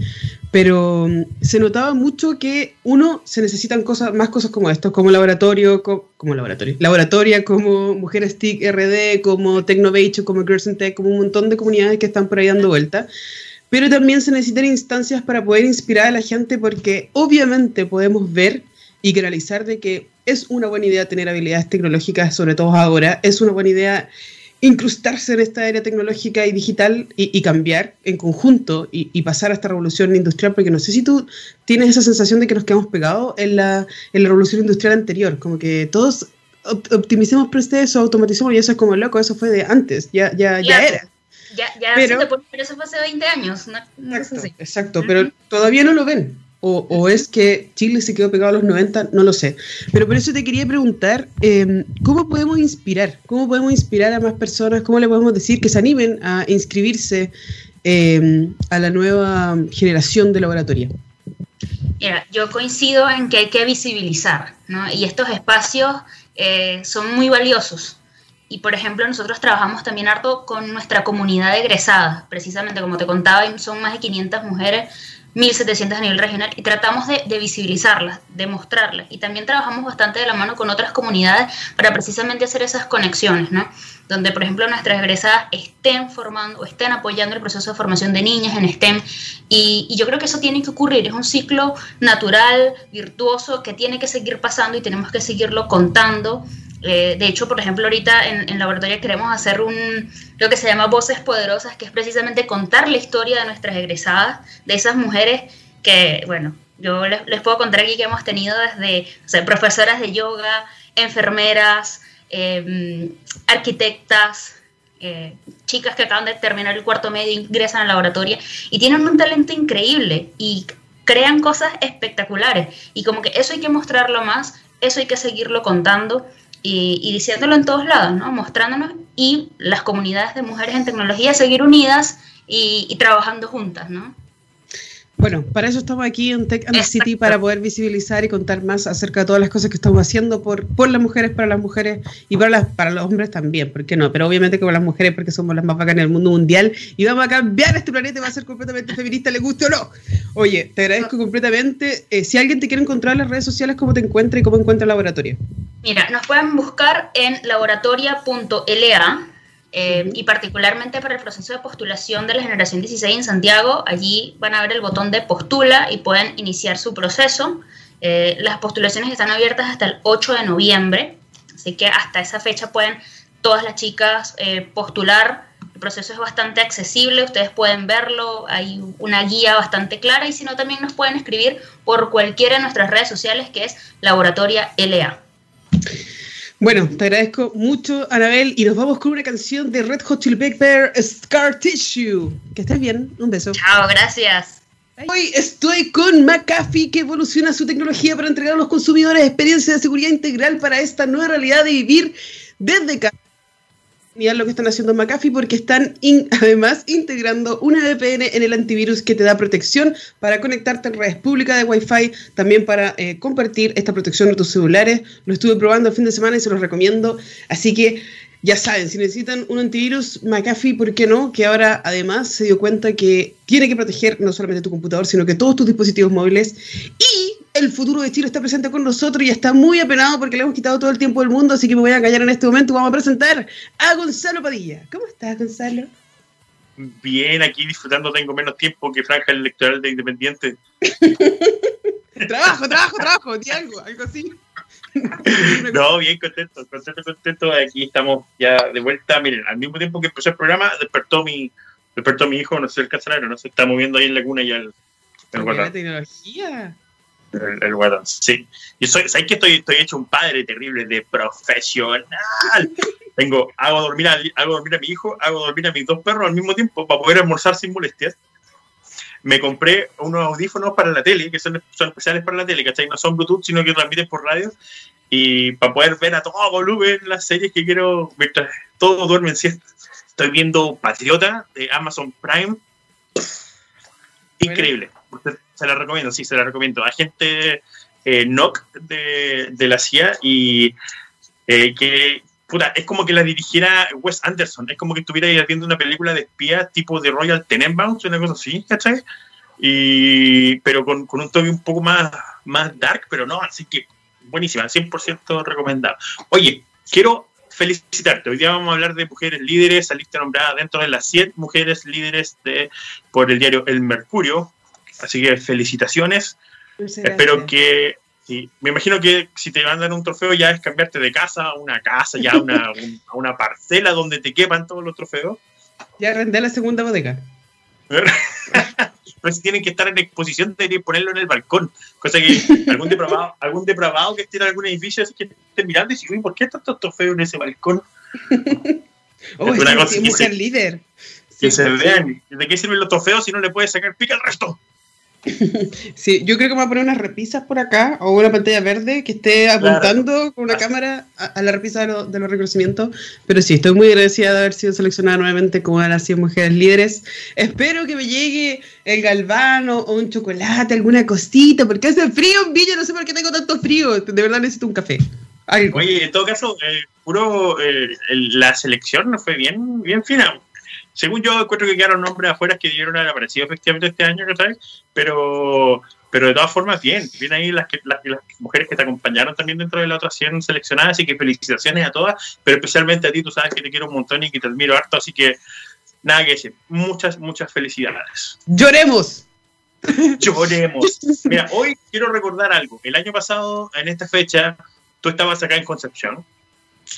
Pero mm, se notaba mucho que, uno, se necesitan cosas, más cosas como esto, como laboratorio, como, laboratorio, laboratoria, como Mujeres TIC RD, como Tecnovation, como Girls in Tech, como un montón de comunidades que están por ahí dando vuelta pero también se necesitan instancias para poder inspirar a la gente porque obviamente podemos ver y canalizar de que es una buena idea tener habilidades tecnológicas, sobre todo ahora, es una buena idea incrustarse en esta área tecnológica y digital y, cambiar en conjunto y, pasar a esta revolución industrial, porque no sé si tú tienes esa sensación de que nos quedamos pegados en la, en la revolución industrial anterior, como que todos optimicemos procesos, automaticemos y eso es como loco, eso fue de antes, ya, ya, ya era. Ya, ya pero, eso fue hace 20 años. exacto, exacto pero todavía no lo ven. O, es que Chile se quedó pegado a los 90, no lo sé. Pero por eso te quería preguntar, em, ¿cómo podemos inspirar? ¿Cómo podemos inspirar a más personas? ¿Cómo le podemos decir que se animen a inscribirse em, a la nueva generación de laboratorio? Mira, yo coincido en que hay que visibilizar, ¿no? Y estos espacios eh, son muy valiosos. Y por ejemplo, nosotros trabajamos también harto con nuestra comunidad de egresadas, precisamente como te contaba, son más de 500 mujeres 1.700 a nivel regional y tratamos de, visibilizarlas, de mostrarlas. Y también trabajamos bastante de la mano con otras comunidades para precisamente hacer esas conexiones, ¿no? Donde, por ejemplo, nuestras egresadas estén formando o estén apoyando el proceso de formación de niñas en STEM. Y, y yo creo que eso tiene que ocurrir. Es un ciclo natural, virtuoso, que tiene que seguir pasando y tenemos que seguirlo contando Eh, de hecho, por ejemplo, ahorita en, en laboratorio queremos hacer un, lo que se llama Voces Poderosas, que es precisamente contar la historia de nuestras egresadas, de esas mujeres que, bueno, yo les, puedo contar aquí que hemos tenido desde profesoras de yoga, enfermeras, em, arquitectas, eh, chicas que acaban de terminar el cuarto medio, ingresan al laboratorio y tienen un talento increíble y crean cosas espectaculares. Y como que eso hay que mostrarlo más, eso hay que seguirlo contando y, diciéndolo en todos lados, ¿no? Mostrándonos y las comunidades de mujeres en tecnología seguir unidas y, y trabajando juntas, ¿no? Bueno, para eso estamos aquí en Tech and City, para poder visibilizar y contar más acerca de todas las cosas que estamos haciendo por, por las mujeres, para las mujeres y para, las, para los hombres también, ¿por qué no? Pero obviamente que para las mujeres porque somos las más bacanas del mundo mundial y vamos a cambiar este planeta y va a ser completamente feminista, le guste o no. Oye, te agradezco completamente. Eh, si alguien te quiere encontrar en las redes sociales, ¿cómo te encuentra y cómo encuentra el laboratorio? Mira, nos pueden buscar en laboratoria.la eh, y particularmente para el proceso de postulación de la generación 16 en Santiago, allí van a ver el botón de postula y pueden iniciar su proceso. Eh, las postulaciones están abiertas hasta el 8 de noviembre, así que hasta esa fecha pueden todas las chicas eh, postular. El proceso es bastante accesible, ustedes pueden verlo, hay una guía bastante clara y si no también nos pueden escribir por cualquiera de nuestras redes sociales que es Laboratoria LA. Bueno, te agradezco mucho, Anabel, y nos vamos con una canción de Red Hot Chili Pepper, Scar Tissue. Que estés bien, un beso. Chao, gracias. Hoy estoy con McAfee, que evoluciona su tecnología para entregar a los consumidores experiencia de seguridad integral para esta nueva realidad de vivir desde casa Mirad lo que están haciendo McAfee porque están <laughs> además integrando una VPN en el antivirus que te da protección para conectarte en redes públicas de Wi-Fi, también para eh, compartir esta protección de tus celulares. Lo estuve probando el fin de semana y se los recomiendo. Así que ya saben, si necesitan un antivirus, McAfee, ¿por qué no? Que ahora además se dio cuenta que tiene que proteger no solamente tu computador, sino que todos tus dispositivos móviles. Y el futuro de Chile está presente con nosotros y está muy apenado porque le hemos quitado todo el tiempo del mundo, así que me voy a callar en este momento. Vamos a presentar a Gonzalo Padilla. ¿Cómo estás, Gonzalo? Bien, aquí disfrutando tengo menos tiempo que franja electoral de Independiente. <laughs> trabajo, trabajo, trabajo, di algo, algo así. <laughs> no, bien contento, contento, contento. Aquí estamos ya de vuelta. Miren, al mismo tiempo que empezó el programa, despertó mi, despertó mi hijo, no sé, el casanero, no se está moviendo ahí en la cuna y el, el la tecnología el, el guatón, sí. Yo soy, ¿sabes que estoy, estoy hecho un padre terrible de profesional? Tengo, hago dormir, a, hago dormir a mi hijo, hago dormir a mis dos perros al mismo tiempo para poder almorzar sin molestias. Me compré unos audífonos para la tele, que son, son especiales para la tele, ¿cachai? No son Bluetooth, sino que transmiten por radio. Y para poder ver a todo volumen las series que quiero, mientras todos duermen siesta. Estoy viendo Patriota de Amazon Prime. Increíble se la recomiendo, sí, se la recomiendo. Agente eh, NOC de, de, la CIA y eh, que, puta, es como que la dirigiera Wes Anderson, es como que estuviera viendo una película de espía tipo de Royal Tenenbaums, una cosa así, ¿cachai? Y, pero con, con un toque un poco más, más dark, pero no, así que buenísima, 100% recomendado. Oye, quiero felicitarte. Hoy día vamos a hablar de mujeres líderes, saliste nombrada dentro de las 100 mujeres líderes de, por el diario El Mercurio, Así que felicitaciones. Espero que, sí, me imagino que si te dar un trofeo ya es cambiarte de casa a una casa, ya <laughs> a una, una parcela donde te quepan todos los trofeos. Ya arrendé la segunda bodega. <laughs> Pero si tienen que estar en exposición, deberían ponerlo en el balcón. Cosa que algún depravado, <laughs> algún depravado que esté en algún edificio así que esté mirando y dice, ¿por qué tantos trofeos en ese balcón? oh, es una cosa mujer líder. Que se vean. ¿De qué sirven los trofeos si no le puedes sacar pica al resto? <laughs> Sí, yo creo que me voy a poner unas repisas por acá o una pantalla verde que esté apuntando con una cámara a, la repisa de, los reconocimientos. Pero sí, estoy muy agradecida de haber sido seleccionada nuevamente como una de las 100 mujeres líderes. Espero que me llegue el galvano o un chocolate, alguna cosita, porque hace frío en Villa, no sé por qué tengo tanto frío. De verdad necesito un café. Oye, en todo caso, eh, puro, eh, la selección no fue bien, bien fina según yo encuentro que quedaron nombres afuera que dieron haber aparecido efectivamente este año, ¿sabes? Pero, pero de todas formas, bien, bien ahí las, que, las, mujeres que te acompañaron también dentro de la otra 100 seleccionadas, así que felicitaciones a todas, pero especialmente a ti, tú sabes que te quiero un montón y que te admiro harto, así que nada que decir, muchas, muchas felicidades. ¡Lloremos! <laughs> Lloremos. Mira, hoy quiero recordar algo. El año pasado, en esta fecha, tú estabas acá en Concepción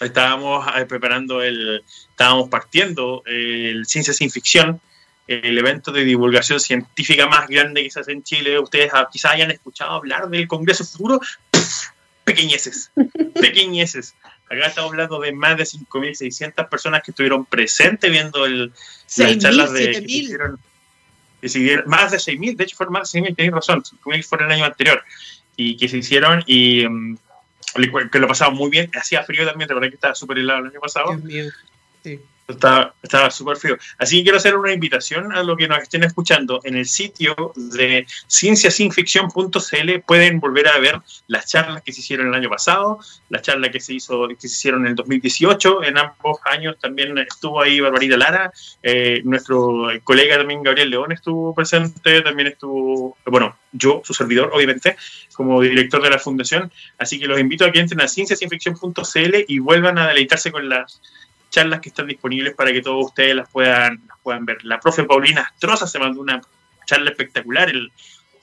estábamos eh, preparando el, estábamos partiendo el Ciencia Sin Ficción, el evento de divulgación científica más grande que se hace en Chile. Ustedes ah, quizás hayan escuchado hablar del Congreso Futuro. Pequeñeces, <laughs> pequeñeces. Acá estamos hablando de más de 5.600 personas que estuvieron presentes viendo el, las charlas de... Que hicieron, más de 6.000, de hecho fueron más de 6.000, tenéis razón, 5.000 fueron el año anterior, y que se hicieron y mm, que lo pasaba muy bien, hacía frío también, ¿te que estaba súper helado el año pasado? Sí. Estaba súper frío. Así que quiero hacer una invitación a los que nos estén escuchando. En el sitio de cienciasinficción.cl pueden volver a ver las charlas que se hicieron el año pasado, las charlas que se, hizo, que se hicieron en el 2018. En ambos años también estuvo ahí Barbarita Lara. Eh, nuestro colega también Gabriel León estuvo presente. También estuvo, bueno, yo, su servidor, obviamente, como director de la fundación. Así que los invito a que entren a cienciasinficción.cl y vuelvan a deleitarse con las charlas que están disponibles para que todos ustedes las puedan, puedan ver. La profe Paulina Astroza se mandó una charla espectacular el,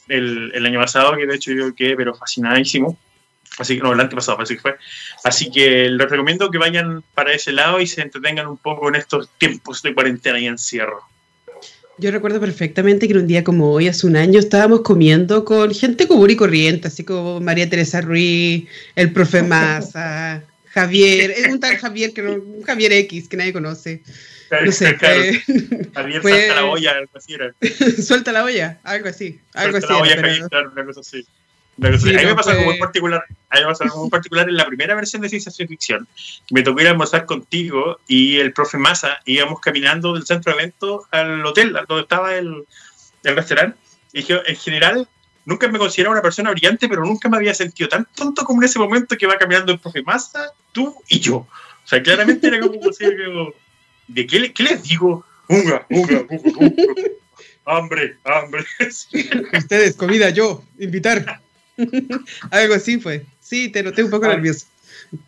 el, año pasado, que de hecho yo quedé pero fascinadísimo. Así que no, el año pasado parece que fue. Así que les recomiendo que vayan para ese lado y se entretengan un poco en estos tiempos de cuarentena y encierro. Yo recuerdo perfectamente que un día como hoy, hace un año, estábamos comiendo con gente común y corriente, así como María Teresa Ruiz, el profe <laughs> Massa, Javier, es un tal Javier que no, un Javier X que nadie conoce. no sé, <laughs> Javier suelta la olla, algo así era. <laughs> suelta la olla, algo así. Algo suelta así la olla, Javier, claro, una cosa así. a mí me pasó algo muy particular, a mí me pasó algo muy particular en la primera versión de ciencia ficción, me tocó ir a almorzar contigo y el profe Massa, íbamos caminando del centro de evento al hotel, donde estaba el, el restaurante, y dije, en general, nunca me consideraba una persona brillante, pero nunca me había sentido tan tonto como en ese momento que va caminando el profe Massa, tú y yo. O sea, claramente era como ¿de qué, qué, les digo? Unga, unga, unga, unga. Hambre, hambre. <laughs> Ustedes, comida, yo, invitar. <laughs> Algo así fue. Sí, te noté un poco nervioso.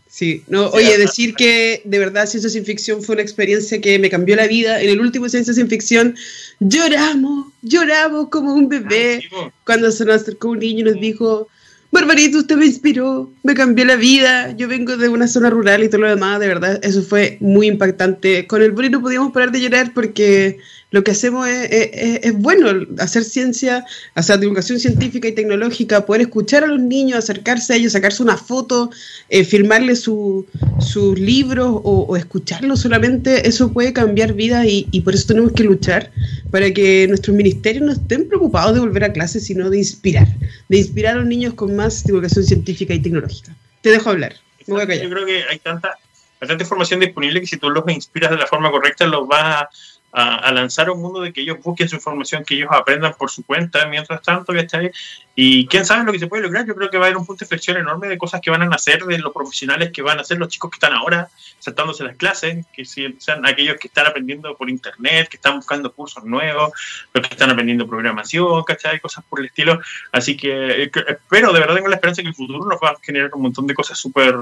Sí, no, oye, decir que de verdad Ciencia Sin Ficción fue una experiencia que me cambió la vida. En el último Ciencia Sin Ficción lloramos, lloramos como un bebé ah, cuando se nos acercó un niño y nos dijo, Barbarito, usted me inspiró, me cambió la vida, yo vengo de una zona rural y todo lo demás, de verdad, eso fue muy impactante. Con el Bori no podíamos parar de llorar porque lo que hacemos es, bueno, hacer ciencia, hacer divulgación científica y tecnológica, poder escuchar a los niños, acercarse a ellos, sacarse una foto, eh, filmarles sus libros o, escucharlos solamente, eso puede cambiar vidas y, y, por eso tenemos que luchar para que nuestros ministerios no estén preocupados de volver a clases, sino de inspirar, de inspirar a los niños con más divulgación científica y tecnológica. Te dejo hablar. Me voy a callar. Yo creo que hay tanta, hay tanta información disponible que si tú los inspiras de la forma correcta, los vas a a, lanzar un mundo de que ellos busquen su información, que ellos aprendan por su cuenta, mientras tanto, ¿cachai? Y quién sabe lo que se puede lograr. Yo creo que va a haber un punto de inflexión enorme de cosas que van a nacer, de los profesionales que van a ser los chicos que están ahora saltándose las clases, que sean aquellos que están aprendiendo por internet, que están buscando cursos nuevos, los que están aprendiendo programación, ¿cachai? Cosas por el estilo. Así que espero, de verdad tengo la esperanza que el futuro nos va a generar un montón de cosas súper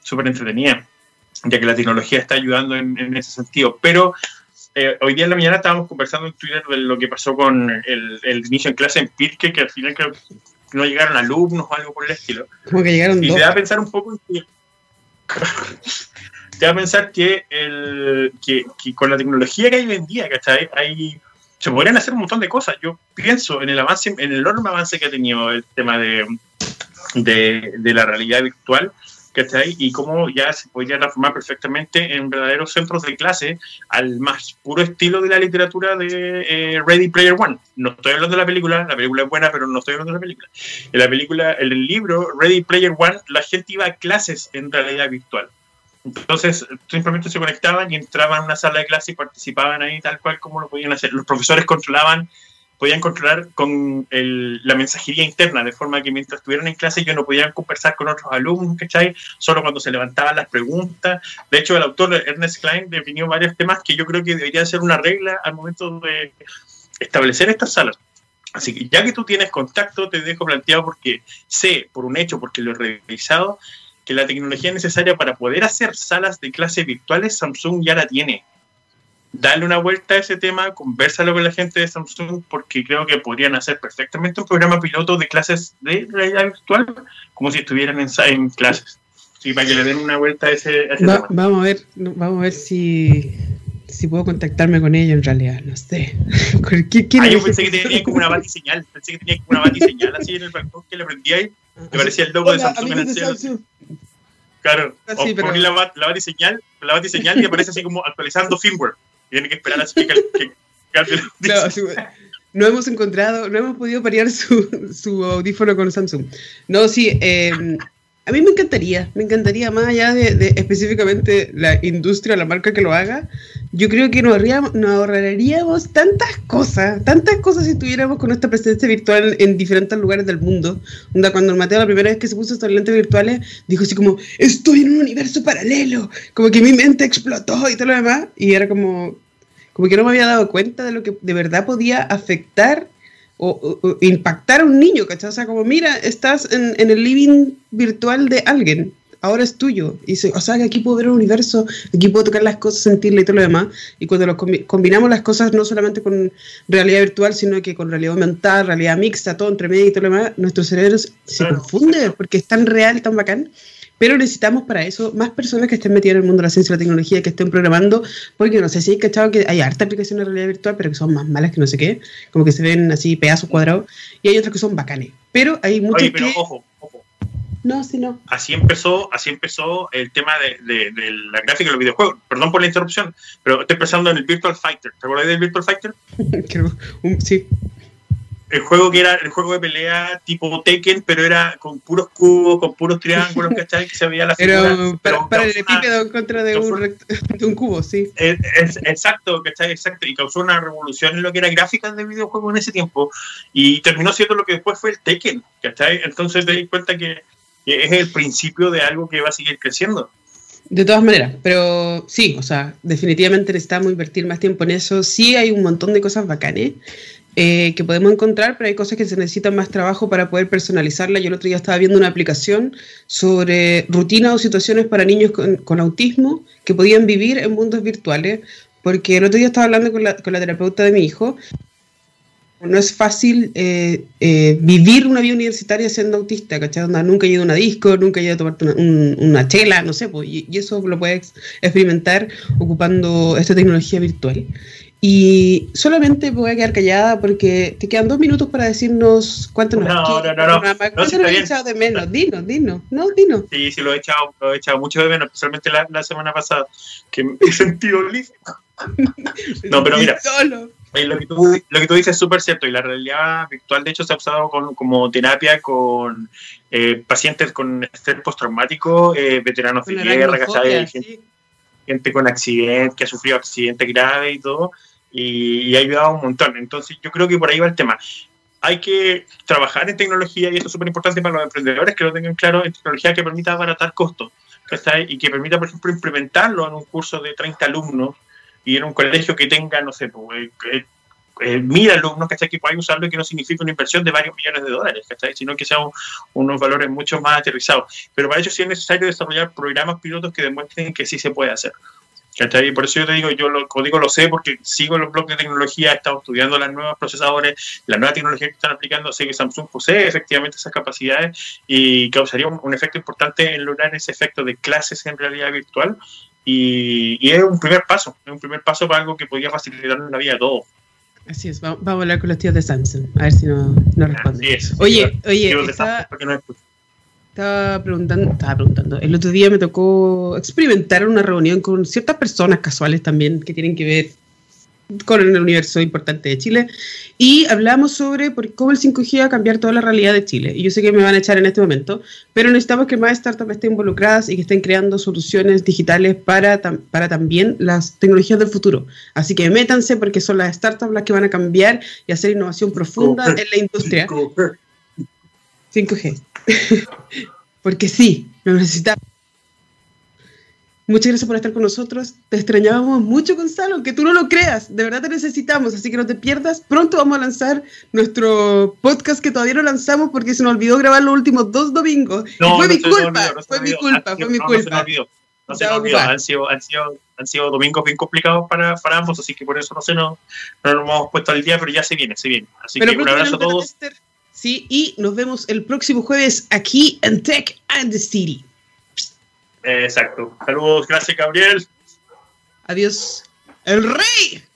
súper entretenidas, ya que la tecnología está ayudando en, en ese sentido. Pero eh, hoy día en la mañana estábamos conversando en Twitter de lo que pasó con el, inicio en clase en Pirque, que al final creo que no llegaron alumnos o algo por el estilo. Como que llegaron y te da a pensar un poco que, <laughs> te da a pensar que, el, que, con la tecnología que hay hoy en día, ¿cachai? Hay, se podrían hacer un montón de cosas. Yo pienso en el avance, en el enorme avance que ha tenido el tema de, de, de la realidad virtual ¿cachai? Y cómo ya se podría transformar perfectamente en verdaderos centros de clase al más puro estilo de la literatura de eh, Ready Player One. No estoy hablando de la película, la película es buena, pero no estoy hablando de la película. En la película, el libro Ready Player One, la gente iba a clases en realidad virtual. Entonces, simplemente se conectaban y entraban a una sala de clase y participaban ahí tal cual como lo podían hacer. Los profesores controlaban podían controlar con la mensajería interna, de forma que mientras estuvieran en clase ellos no podían conversar con otros alumnos, ¿cachai? Solo cuando se levantaban las preguntas. De hecho, el autor Ernest Klein definió varios temas que yo creo que debería ser una regla al momento de establecer estas salas. Así que ya que tú tienes contacto, te dejo planteado porque sé, por un hecho, porque lo he revisado, que la tecnología necesaria para poder hacer salas de clases virtuales, Samsung ya la tiene dale una vuelta a ese tema, conversalo con la gente de Samsung, porque creo que podrían hacer perfectamente un programa piloto de clases de realidad virtual como si estuvieran en, en clases. Sí, para que le den una vuelta a ese, a ese Va- tema. vamos a ver, vamos a ver si, si puedo contactarme con ella en realidad, no sé. <laughs> ¿Qué, quién Ah, yo pensé que tenía como una batiseñal, pensé que tenía como una batiseñal así en el balcón que le prendía ahí, me parecía el logo de Hola, Samsung en el de cielo. Samsung. Claro, Ah, o sí, pero- poner la, bat- la batiseñal, la batiseñal y aparece así como actualizando firmware. Y tiene que esperar así que, que No, <laughs> sí, no hemos encontrado, no hemos podido parear su, su audífono con Samsung. No, sí, eh, a mí me encantaría, me encantaría más allá de, de específicamente la industria, la marca que lo haga. Yo creo que nos, ahorraríamos, nos ahorraríamos tantas cosas, tantas cosas si tuviéramos con esta presencia virtual en diferentes lugares del mundo. Onda, cuando el Mateo la primera vez que se puso estos lentes virtuales, dijo así como, estoy en un universo paralelo, como que mi mente explotó y todo lo demás. Y era como, como que no me había dado cuenta de lo que de verdad podía afectar o, impactar a un niño, ¿cachai? O sea, como, mira, estás en, en el living virtual de alguien, ahora es tuyo. Y se- o sea, que aquí puedo ver el universo, aquí puedo tocar las cosas, sentirle y todo lo demás. Y cuando los combi- combinamos las cosas no solamente con realidad virtual, sino que con realidad aumentada, realidad mixta, todo entre medio y todo lo demás, nuestro cerebro se se Claro. confunde porque es tan real, tan bacán. Pero necesitamos para eso más personas que estén metidas en el mundo de la ciencia y la tecnología, que estén programando, porque no sé si hay cachado que hay harta aplicaciones de realidad virtual, pero que son más malas que no sé qué, como que se ven así pedazos cuadrados, y hay otras que son bacanes. Pero hay muchas Oye, pero que... ojo, ojo. No, sí, no. Así empezó, así empezó el tema de, de- de la gráfica de los videojuegos. Perdón por la interrupción, pero estoy pensando en el Virtual Fighter. ¿Te acuerdas del Virtual Fighter? <laughs> Sí. El juego que era el juego de pelea tipo Tekken, pero era con puros cubos, con puros triángulos, <laughs> ¿cachai? Que se veía la figura. Pero para, para el epípedo en contra de un, rect- de un cubo, sí. Es- es- exacto, ¿cachai? Exacto. Y causó una revolución en lo que era gráficas de videojuegos en ese tiempo. Y terminó siendo lo que después fue el Tekken, ¿cachai? Entonces te di cuenta que, que es el principio de algo que va a seguir creciendo. De todas maneras, pero sí, o sea, definitivamente necesitamos invertir más tiempo en eso. Sí hay un montón de cosas bacanes eh, que podemos encontrar, pero hay cosas que se necesitan más trabajo para poder personalizarla. Yo el otro día estaba viendo una aplicación sobre rutinas o situaciones para niños con, con autismo que podían vivir en mundos virtuales, porque el otro día estaba hablando con la, con la terapeuta de mi hijo. No es fácil eh, eh, vivir una vida universitaria siendo autista, ¿cachai? Nunca he ido a una disco, nunca he ido a tomarte una, un- una chela, no sé, pues, y, y eso lo puedes experimentar ocupando esta tecnología virtual. Y solamente voy a quedar callada porque te quedan dos minutos para decirnos cuánto nos No, no, no, no. cuánto nos está has echado de menos. Dinos, dinos, no, dinos. Sí, sí, lo he echado, lo he echado mucho de menos, especialmente la, la semana pasada, que me he sentido listo. <laughs> No, pero mira. Oye, lo, que tú, lo que tú dices es súper cierto y la realidad virtual de hecho se ha usado con- como terapia con eh, pacientes con estrés postraumático, eh, veteranos de guerra, ¿cachai? sí. Gente con accidente, que ha sufrido accidentes graves y todo, y, ha ayudado un montón. Entonces yo creo que por ahí va el tema. Hay que trabajar en tecnología y esto es súper importante para los emprendedores que lo tengan claro, en tecnología que permita abaratar costos y que permita, por ejemplo, implementarlo en un curso de 30 alumnos y en un colegio que tenga, no sé, pues, eh, mil alumnos. Que puedan usarlo y que no signifique una inversión de varios millones de dólares, ¿cachai? Sino que sean unos valores mucho más aterrizados. Pero para ello sí es necesario desarrollar programas pilotos que demuestren que sí se puede hacer. ¿cachai? Y por eso yo te digo, yo lo como digo lo sé porque sigo los blogs de tecnología, he estado estudiando las nuevas procesadores, la nueva tecnología que están aplicando, sé que Samsung posee efectivamente esas capacidades y causaría un, un efecto importante en lograr ese efecto de clases en realidad virtual y, es un primer paso, es un primer paso para algo que podría facilitar la vida a todos. Así es, va- vamos a hablar con los tíos de Samsung, a ver si nos no responden. es. Oye, oye, estaba- no. Estaba preguntando, estaba preguntando. El otro día me tocó experimentar una reunión con ciertas personas casuales también que tienen que ver con el universo importante de Chile y hablamos sobre por cómo el 5G va a cambiar toda la realidad de Chile. Y yo sé que me van a echar en este momento, pero necesitamos que más startups estén involucradas y que estén creando soluciones digitales para, tam- para también las tecnologías del futuro. Así que métanse porque son las startups las que van a cambiar y hacer innovación profunda en la industria. 5G. <laughs> Porque sí, lo necesitamos. Muchas gracias por estar con nosotros. Te extrañábamos mucho, Gonzalo, aunque tú no lo creas. De verdad te necesitamos, así que no te pierdas. Pronto vamos a lanzar nuestro podcast que todavía no lanzamos porque se nos olvidó grabar los últimos dos domingos. y fue no mi culpa, olvidó, no fue mi culpa, Han fue mi no, no se me culpa. No se me olvidó. Han sido, han, sido, han sido domingos bien complicados para, para ambos, así que por eso no sé, no, no nos hemos puesto al día, pero ya se viene, se viene. Así Pero que un abrazo a todos. Sí, y nos vemos el próximo jueves aquí en Tech and the City. Exacto. Saludos, gracias Gabriel. Adiós. El rey.